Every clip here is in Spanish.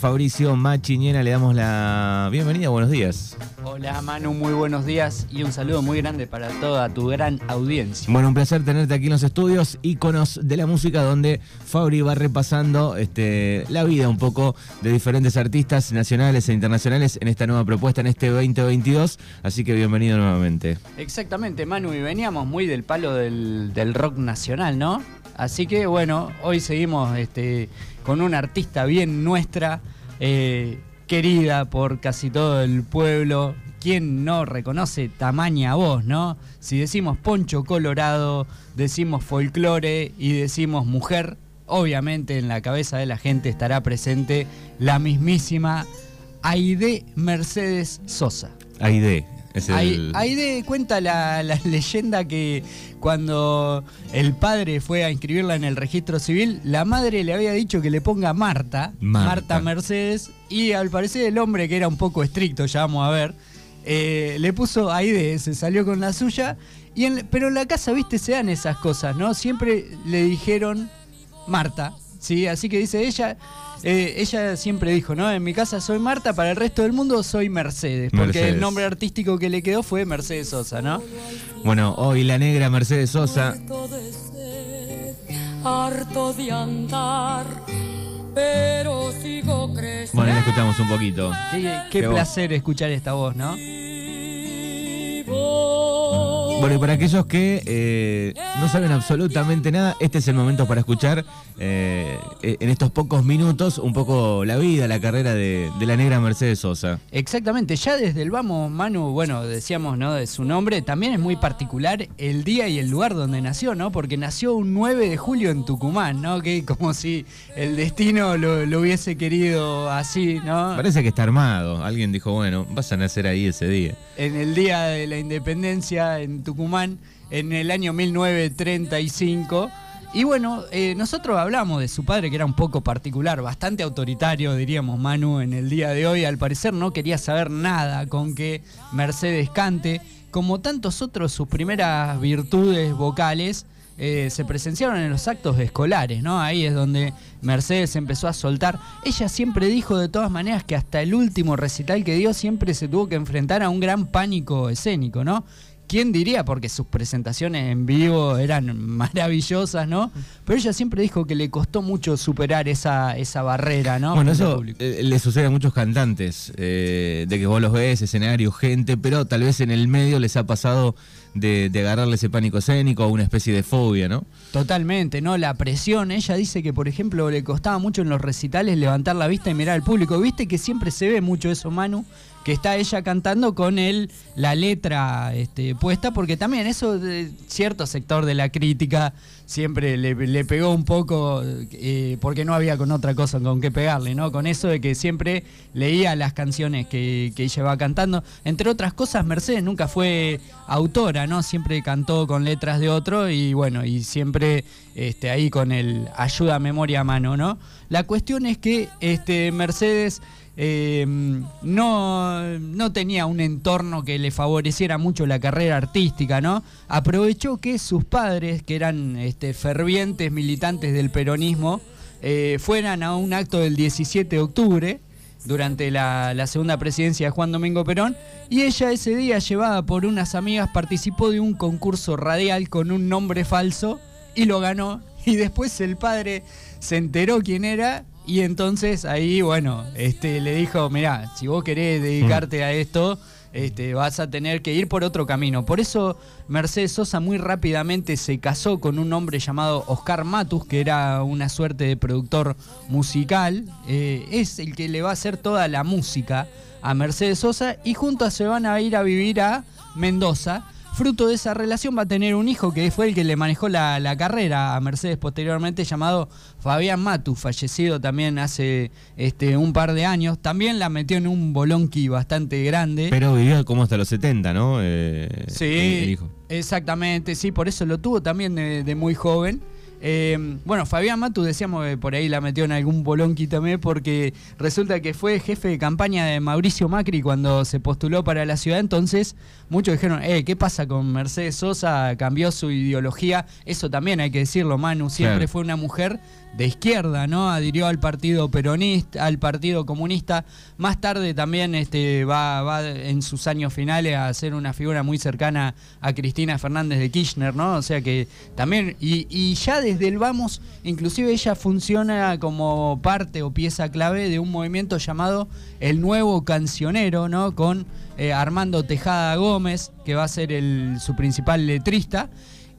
Fabricio Machiñena. Le damos la bienvenida. Buenos días. Hola Manu, muy buenos días y un saludo muy grande para toda tu gran audiencia. Bueno, un placer tenerte aquí en los estudios, íconos de la música, donde Fabri va repasando este, la vida un poco de diferentes artistas nacionales e internacionales en esta nueva propuesta, en este 2022. Así que bienvenido nuevamente. Exactamente, Manu, y veníamos muy del palo del, del rock nacional, ¿no? Así que bueno, hoy seguimos este, con una artista bien nuestra, eh, querida por casi todo el pueblo. ¿Quién no reconoce tamaña voz, no? Si decimos poncho colorado, decimos folclore y decimos mujer, obviamente en la cabeza de la gente estará presente la mismísima Aide Mercedes Sosa. Aide, Aide cuenta la, leyenda que cuando el padre fue a inscribirla en el registro civil, la madre le había dicho que le ponga Marta, Marta, Mercedes, y al parecer el hombre, que era un poco estricto, ya vamos a ver, eh, le puso Aide, se salió con la suya, y pero en la casa, viste, se dan esas cosas, ¿no? Siempre le dijeron Marta, ¿sí? Así que dice ella eh, ella siempre dijo, ¿no? En mi casa soy Marta, para el resto del mundo soy Mercedes, porque el nombre artístico que le quedó fue Mercedes Sosa, ¿no? Bueno, hoy la negra Mercedes Sosa. Harto de andar, pero sigo creciendo. Bueno, la escuchamos un poquito. Qué, placer escuchar esta voz, ¿no? Bueno, y para aquellos que eh, no saben absolutamente nada, este es el momento para escuchar eh, en estos pocos minutos un poco la vida, la carrera de, la negra Mercedes Sosa. Exactamente, ya desde el vamos, Manu, bueno, decíamos, ¿no? De su nombre, también es muy particular el día y el lugar donde nació, ¿no? Porque nació un 9 de julio en Tucumán, ¿no? Que como si el destino lo, lo hubiese querido así, ¿no? Parece que está armado. Alguien dijo, bueno, vas a nacer ahí ese día. En el día de la independencia en Tucumán en el año 1935. Y bueno, eh, nosotros hablamos de su padre que era un poco particular, bastante autoritario, diríamos Manu, en el día de hoy. Al parecer no quería saber nada con que Mercedes cante. Como tantos otros, sus primeras virtudes vocales eh, se presenciaron en los actos escolares, ¿no? Ahí es donde Mercedes empezó a soltar. Ella siempre dijo de todas maneras que hasta el último recital que dio siempre se tuvo que enfrentar a un gran pánico escénico, ¿no? ¿Quién diría? Porque sus presentaciones en vivo eran maravillosas, ¿no? Pero ella siempre dijo que le costó mucho superar esa, esa barrera, ¿no? Bueno, eso eh, le sucede a muchos cantantes, eh, de que vos los ves, escenario, gente, pero tal vez en el medio les ha pasado de, de, agarrarle ese pánico escénico o una especie de fobia, ¿no? Totalmente, ¿no? La presión, ella dice que, por ejemplo, le costaba mucho en los recitales levantar la vista y mirar al público. ¿Viste que siempre se ve mucho eso, Manu? que está ella cantando con él la letra este, puesta, porque también eso de cierto sector de la crítica siempre le, pegó un poco, eh, porque no había con otra cosa con qué pegarle, ¿no? Con eso de que siempre leía las canciones que, que ella va cantando. Entre otras cosas, Mercedes nunca fue autora, ¿no? Siempre cantó con letras de otro y bueno, y siempre este, ahí con el ayuda a memoria a mano, ¿no? La cuestión es que este, Mercedes eh, no, no tenía un entorno que le favoreciera mucho la carrera artística, ¿no? Aprovechó que sus padres, que eran este, fervientes militantes del peronismo, eh, fueran a un acto del 17 de octubre, durante la, la, segunda presidencia de Juan Domingo Perón, y ella ese día, llevada por unas amigas, participó de un concurso radial con un nombre falso y lo ganó. Y después el padre se enteró quién era y entonces ahí, bueno, este, le dijo, mira, si vos querés dedicarte a esto, este, vas a tener que ir por otro camino. Por eso Mercedes Sosa muy rápidamente se casó con un hombre llamado Oscar Matus, que era una suerte de productor musical. Eh, es el que le va a hacer toda la música a Mercedes Sosa y juntos se van a ir a vivir a Mendoza fruto de esa relación va a tener un hijo que fue el que le manejó la, carrera a Mercedes posteriormente, llamado Fabián Matu, fallecido también hace este, un par de años. También la metió en un bolonqui bastante grande. Pero vivió como hasta los 70, ¿no? Eh, sí, exactamente, sí, por eso lo tuvo también de muy joven. Eh, bueno, Fabián Matu decíamos que por ahí la metió en algún bolonqui también porque resulta que fue jefe de campaña de Mauricio Macri cuando se postuló para la ciudad, entonces muchos dijeron, eh, ¿qué pasa con Mercedes Sosa? Cambió su ideología, eso también hay que decirlo, Manu, siempre fue una mujer de izquierda, ¿no? Adhirió al partido peronista, al partido comunista. Más tarde también este, va, va en sus años finales a ser una figura muy cercana a Cristina Fernández de Kirchner, ¿no? O sea que también, y, y ya desde el vamos, inclusive ella funciona como parte o pieza clave de un movimiento llamado El Nuevo Cancionero, ¿no? Con eh, Armando Tejada Gómez, que va a ser su principal letrista.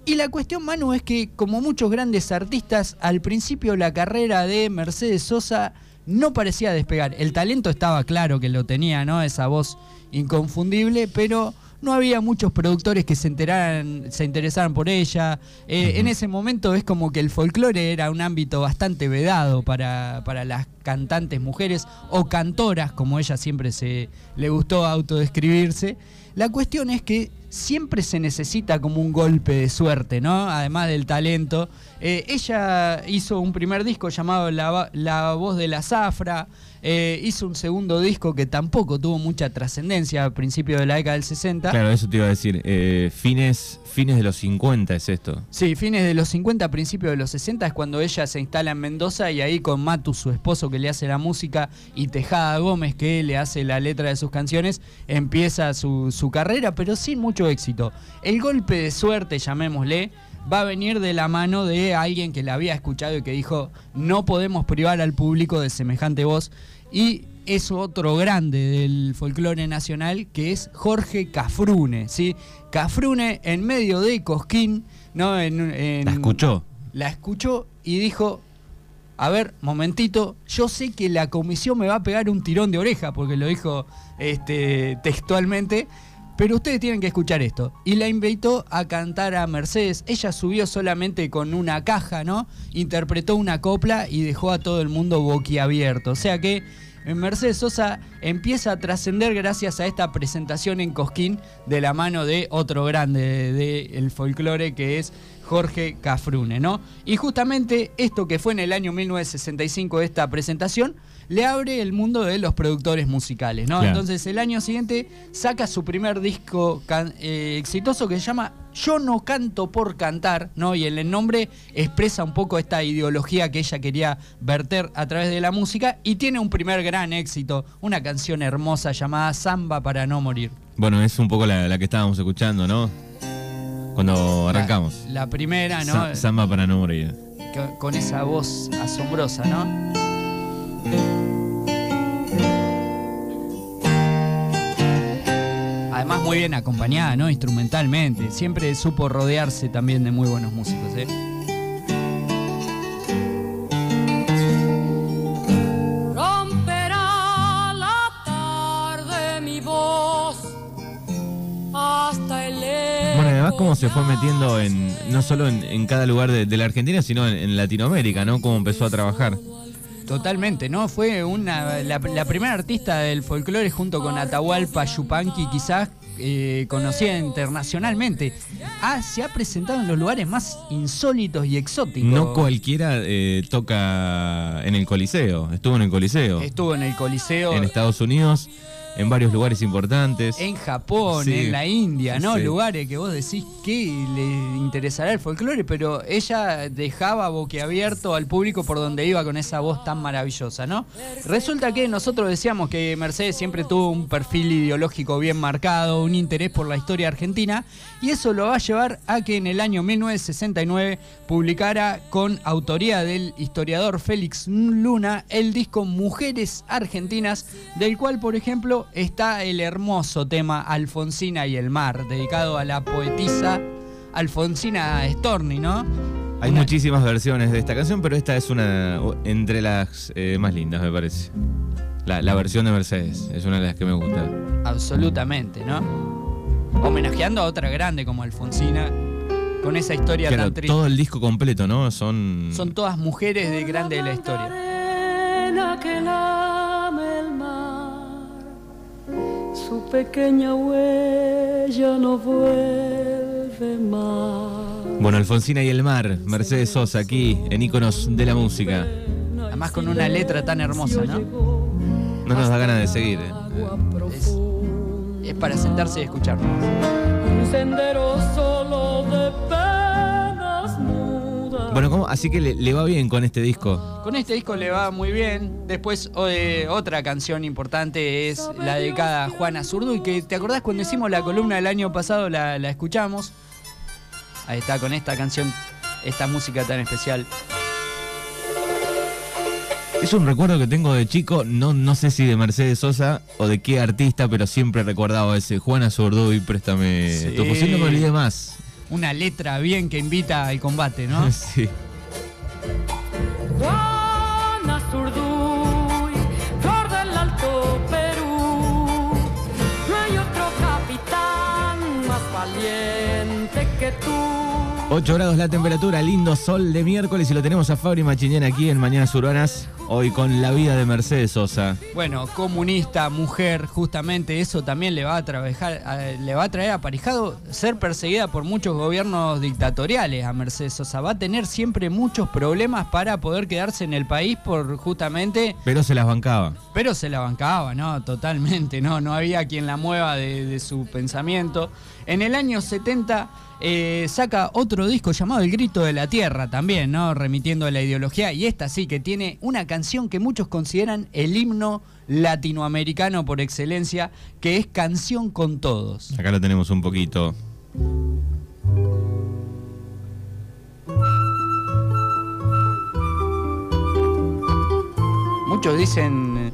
Y la cuestión, Manu, es que como muchos grandes artistas, al principio la carrera de Mercedes Sosa no parecía despegar. El talento estaba claro que lo tenía, ¿no? Esa voz inconfundible, pero no había muchos productores que se enteraran, se interesaran por ella. Eh, en ese momento es como que el folclore era un ámbito bastante vedado para, para las cantantes mujeres o cantoras, como ella siempre se le gustó autodescribirse. La cuestión es que siempre se necesita como un golpe de suerte, ¿no? Además del talento. Eh, ella hizo un primer disco llamado La, Voz de la Zafra. Eh, hizo un segundo disco que tampoco tuvo mucha trascendencia a principios de la década del 60. Claro, eso te iba a decir. Eh, fines, fines de los 50 es esto. Sí, fines de los 50, principios de los 60 es cuando ella se instala en Mendoza y ahí con Matu, su esposo que le hace la música, y Tejada Gómez que le hace la letra de sus canciones, empieza su, su carrera, pero sin mucho éxito. El golpe de suerte, llamémosle, va a venir de la mano de alguien que la había escuchado y que dijo, no podemos privar al público de semejante voz. Y es otro grande del folclore nacional que es Jorge Cafrune. ¿sí? Cafrune en medio de Cosquín, ¿no? En, la escuchó. La escuchó y dijo, a ver, momentito, yo sé que la comisión me va a pegar un tirón de oreja, porque lo dijo este, textualmente, pero ustedes tienen que escuchar esto. Y la invitó a cantar a Mercedes. Ella subió solamente con una caja, ¿no? Interpretó una copla y dejó a todo el mundo boquiabierto. O sea que Mercedes Sosa empieza a trascender gracias a esta presentación en Cosquín de la mano de otro grande del folclore que es Jorge Cafrune, ¿no? Y justamente esto que fue en el año 1965 esta presentación le abre el mundo de los productores musicales, ¿no? Entonces el año siguiente saca su primer disco eh, exitoso que se llama Yo no canto por cantar, ¿no? Y el nombre expresa un poco esta ideología que ella quería verter a través de la música y tiene un primer gran éxito, una canción hermosa llamada Samba para no morir. Bueno, es un poco la, que estábamos escuchando, ¿no? Cuando arrancamos. La, primera, ¿no? Samba para no morir. Con esa voz asombrosa, ¿no? Muy bien acompañada, ¿no? Instrumentalmente. Siempre supo rodearse también de muy buenos músicos, ¿eh? Romperá la tarde mi voz hasta el Bueno, además cómo se fue metiendo en no solo en, cada lugar de, la Argentina, sino en, Latinoamérica, ¿no? Cómo empezó a trabajar. Totalmente, ¿no? Fue una, la, primera artista del folclore junto con Atahualpa Yupanqui, quizás eh, conocida internacionalmente. Ah, se ha presentado en los lugares más insólitos y exóticos. No cualquiera eh, toca en el Coliseo, estuvo en el Coliseo. Estuvo en el Coliseo. En Estados Unidos en varios lugares importantes. En Japón, en la India, ¿no? Lugares que vos decís que le interesará el folclore, pero ella dejaba boquiabierto al público por donde iba con esa voz tan maravillosa, ¿no? Resulta que nosotros decíamos que Mercedes siempre tuvo un perfil ideológico bien marcado, un interés por la historia argentina, y eso lo va a llevar a que en el año 1969 publicara con autoría del historiador Félix Luna el disco Mujeres Argentinas, del cual, por ejemplo, está el hermoso tema Alfonsina y el mar, dedicado a la poetisa Alfonsina Storni, ¿no? Hay muchísimas versiones de esta canción, pero esta es una entre las eh, más lindas, me parece. La, versión de Mercedes es una de las que me gusta. Absolutamente, ¿no? Homenajeando a otra grande como Alfonsina, con esa historia tan triste. Todo el disco completo, ¿no? Son. Son todas mujeres de grande de la historia. Su pequeña huella no vuelve más. Bueno, Alfonsina y el mar, Mercedes Sosa aquí en Íconos de la Música. Además con una letra tan hermosa, ¿no? No nos da ganas de seguir. ¿eh? Es, para sentarse y escucharlo. Un sendero Bueno, ¿cómo? así que le, le va bien con este disco. Con este disco le va muy bien. Después eh, otra canción importante es la dedicada a Juana Zurduy, que te acordás cuando hicimos la columna del año pasado la, la escuchamos. Ahí está con esta canción, esta música tan especial. Es un recuerdo que tengo de chico, no, no sé si de Mercedes Sosa o de qué artista, pero siempre he recordado ese Juana Zurduy, préstame Sí. tu fusil, no me olvidé más. Una letra bien que invita al combate, ¿no? Sí. 8 grados la temperatura, lindo sol de miércoles y lo tenemos a Fabri Machiñán aquí en Mañanas Urbanas, hoy con la vida de Mercedes Sosa. Bueno, comunista, mujer, justamente eso también le va a trabajar, le va a traer aparejado ser perseguida por muchos gobiernos dictatoriales a Mercedes Sosa. Va a tener siempre muchos problemas para poder quedarse en el país por justamente Pero se las bancaba. Pero se la bancaba, ¿no? Totalmente, ¿no? No había quien la mueva de, de su pensamiento. En el año 70 eh, saca otro disco llamado El Grito de la Tierra también, ¿no? Remitiendo a la ideología. Y esta sí, que tiene una canción que muchos consideran el himno latinoamericano por excelencia, que es Canción con Todos. Acá lo tenemos un poquito. Muchos dicen... eh,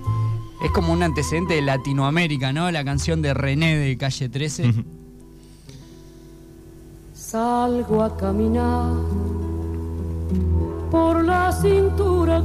Es como un antecedente de Latinoamérica, ¿no? La canción de René de Calle 13. Salgo a caminar por la cintura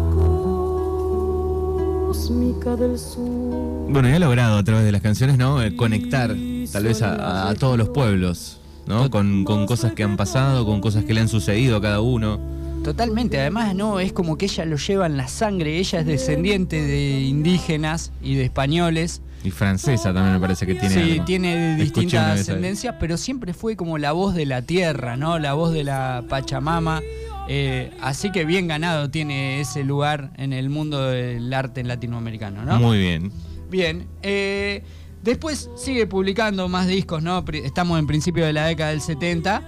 cósmica del sur. Bueno, y ha logrado a través de las canciones, ¿no? Eh, conectar tal vez a todos los pueblos, ¿no? Con, con cosas que han pasado, con cosas que le han sucedido a cada uno. Totalmente, además no, es como que ella lo lleva en la sangre, ella es descendiente de indígenas y de españoles. Y francesa también me parece que tiene. sí, algo. tiene distintas ascendencias, pero siempre fue como la voz de la tierra, ¿no? La voz de la Pachamama. Eh, así que bien ganado tiene ese lugar en el mundo del arte latinoamericano, ¿no? Muy bien. Bien. eh, después sigue publicando más discos, ¿no? Estamos en principio de la década del 70.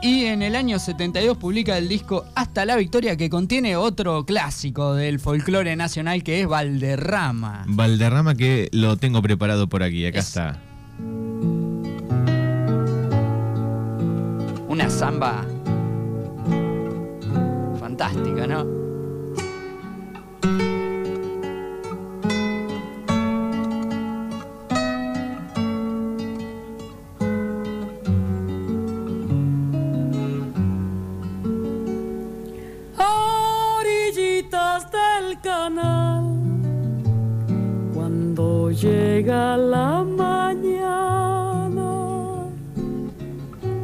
Y en el año 72 publica el disco Hasta la Victoria, que contiene otro clásico del folclore nacional que es Valderrama. Valderrama que lo tengo preparado por aquí, acá Es- está. Una samba fantástica, ¿no?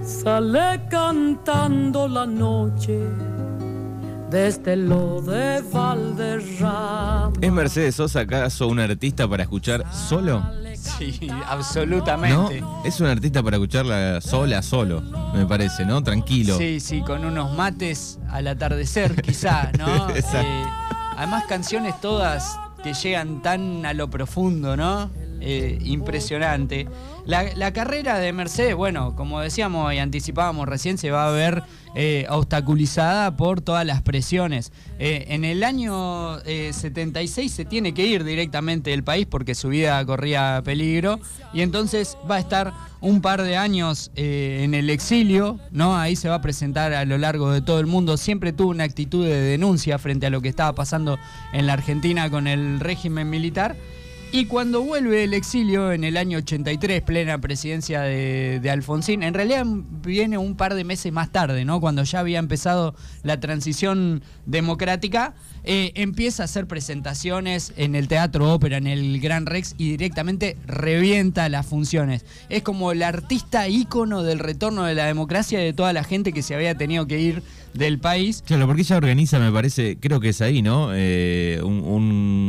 Sale cantando la noche desde lo de Valderrama. ¿Es Mercedes Sosa acaso un artista para escuchar solo? Sí, ¿No? absolutamente. Es un artista para escucharla sola, solo, me parece, ¿no? Tranquilo. Sí, sí, con unos mates al atardecer, quizá, ¿no? Exacto. Eh, además, canciones todas que llegan tan a lo profundo, ¿no? Eh, impresionante. La, carrera de Mercedes, bueno, como decíamos y anticipábamos recién, se va a ver eh, obstaculizada por todas las presiones. Eh, en el año eh, 76 se tiene que ir directamente del país porque su vida corría peligro y entonces va a estar un par de años en el exilio, ¿no? Ahí se va a presentar a lo largo de todo el mundo. Siempre tuvo una actitud de denuncia frente a lo que estaba pasando en la Argentina con el régimen militar. Y cuando vuelve el exilio en el año 83, plena presidencia de, de Alfonsín, en realidad viene un par de meses más tarde, ¿no? Cuando ya había empezado la transición democrática, eh, empieza a hacer presentaciones en el Teatro Ópera, en el Gran Rex, y directamente revienta las funciones. Es como el artista ícono del retorno de la democracia de toda la gente que se había tenido que ir del país. Claro, porque ella organiza, me parece, creo que es ahí, ¿no? Eh, un-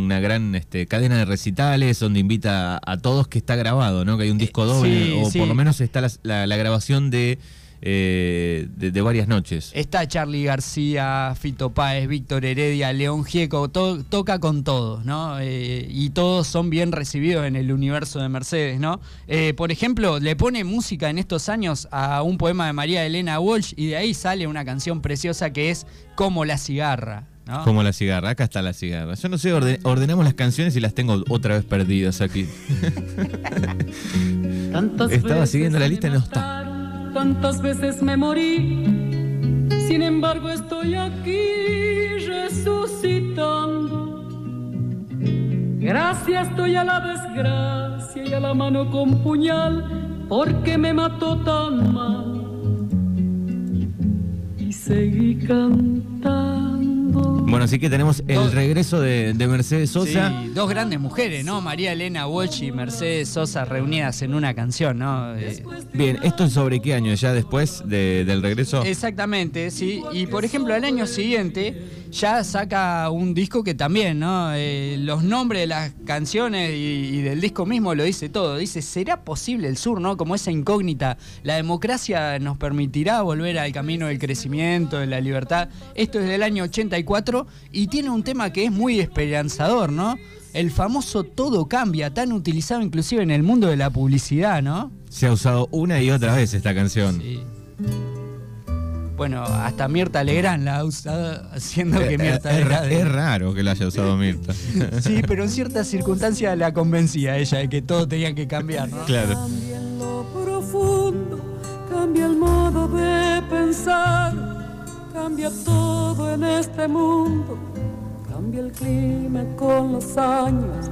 una gran este, cadena de recitales donde invita a, todos que está grabado, ¿no? Que hay un disco doble, sí, o sí. por lo menos está la, la- la grabación de eh, de, de varias noches. Está Charlie García, Fito Páez, Víctor Heredia, León Gieco, to- toca con todos, ¿no? Eh, y todos son bien recibidos en el universo de Mercedes, ¿no? Eh, por ejemplo, le pone música en estos años a un poema de María Elena Walsh y de ahí sale una canción preciosa que es Como la cigarra, ¿no? Como la cigarra, acá está la cigarra. Yo no sé, orde- ordenamos las canciones y las tengo otra vez perdidas aquí. Estaba siguiendo la lista y no está. Tantas veces me morí. Sin embargo, estoy aquí resucitando. Gracias estoy a la desgracia y a la mano con puñal, porque me mató tan mal. Y seguí cantando. Bueno, así que tenemos el Dos- regreso de, de Mercedes Sosa. Sí, dos grandes mujeres, ¿no? María Elena Walsh y Mercedes Sosa reunidas en una canción, ¿no? Eh, Bien, ¿esto es sobre qué año? ¿Ya después de- del regreso? Exactamente, sí. Y por ejemplo, al año siguiente ya saca un disco que también, ¿no? Eh, los nombres de las canciones y, y del disco mismo lo dice todo. Dice, ¿será posible el sur, ¿no? Como esa incógnita. La democracia nos permitirá volver al camino del crecimiento, de la libertad. Esto es del año 84 y tiene un tema que es muy esperanzador, ¿no? El famoso todo cambia, tan utilizado inclusive en el mundo de la publicidad, ¿no? Se ha usado una y otra vez esta canción. Sí. Bueno, hasta Mirta Legrand la ha usado haciendo que Eh, Mirta eh, es, ra- Legrand. es raro que la haya usado Mirta. Sí, pero en ciertas circunstancias la convencía a ella de que todo tenía que cambiar, ¿no? Claro. Cambia en lo profundo, cambia el modo de pensar, cambia todo en este mundo, cambia el clima con los años,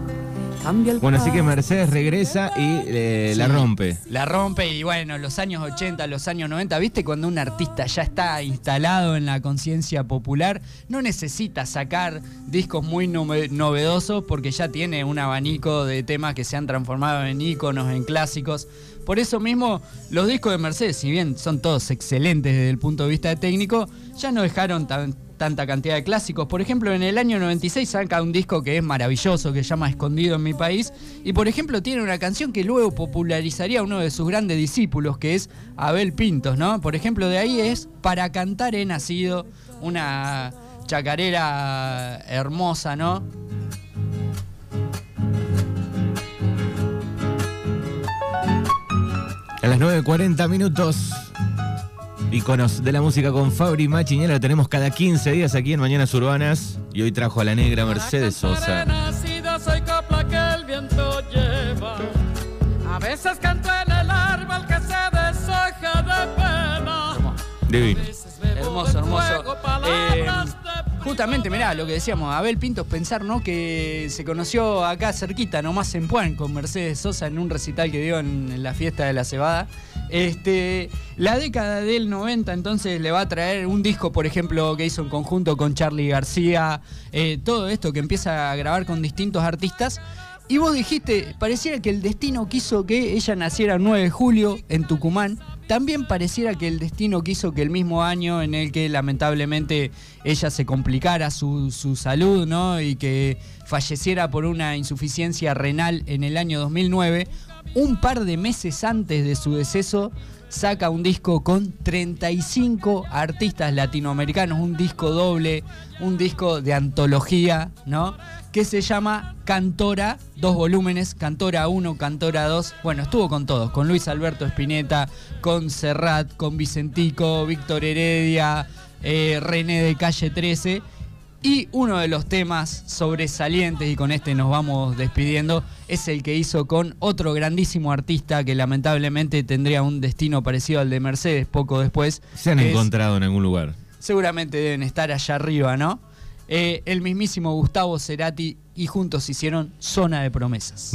Bueno, así que. Mercedes regresa y eh, la rompe. La rompe y bueno, los años 80, los años 90, ¿viste? Cuando un artista ya está instalado en la conciencia popular, no necesita sacar discos muy nove- novedosos porque ya tiene un abanico de temas que se han transformado en íconos, en clásicos. Por eso mismo, los discos de Mercedes, si bien son todos excelentes desde el punto de vista técnico, ya no dejaron tan- tanta cantidad de clásicos. Por ejemplo, en el año 96 saca un disco que es maravilloso, que se llama Escondido en mi país, y por ejemplo tiene una canción que luego popularizaría uno de sus grandes discípulos, que es Abel Pintos, ¿no? Por ejemplo, de ahí es Para cantar he nacido, una chacarera hermosa, ¿no? A las 9.40 minutos, íconos de la música con Fabri Machinela. Lo tenemos cada 15 días aquí en Mañanas Urbanas. Y hoy trajo a la negra Mercedes Sosa. Nacida soy copla que el viento lleva. A veces canto en el árbol que se deshoja de pena. Divino. Hermoso, hermoso. Eh, Justamente, mirá, lo que decíamos, Abel Pintos, pensar, ¿no? Que se conoció acá cerquita, nomás en Puan, con Mercedes Sosa en un recital que dio en, en la fiesta de la cebada. Este, la década del 90 entonces le va a traer un disco, por ejemplo, que hizo en conjunto con Charlie García, eh, todo esto que empieza a grabar con distintos artistas. Y vos dijiste, pareciera que el destino quiso que ella naciera el 9 de julio en Tucumán. También pareciera que el destino quiso que el mismo año en el que lamentablemente ella se complicara su, su salud, ¿no? Y que falleciera por una insuficiencia renal en el año 2009, un par de meses antes de su deceso, saca un disco con 35 artistas latinoamericanos, un disco doble, un disco de antología, ¿no? Que se llama Cantora, dos volúmenes, Cantora 1, Cantora 2. Bueno, estuvo con todos, con Luis Alberto Spinetta, con Serrat, con Vicentico, Víctor Heredia, eh, René de Calle 13. Y uno de los temas sobresalientes, y con este nos vamos despidiendo, es el que hizo con otro grandísimo artista que lamentablemente tendría un destino parecido al de Mercedes poco después. Se han es- encontrado en algún lugar. seguramente deben estar allá arriba, ¿no? Eh, el mismísimo Gustavo Cerati y juntos hicieron Zona de Promesas.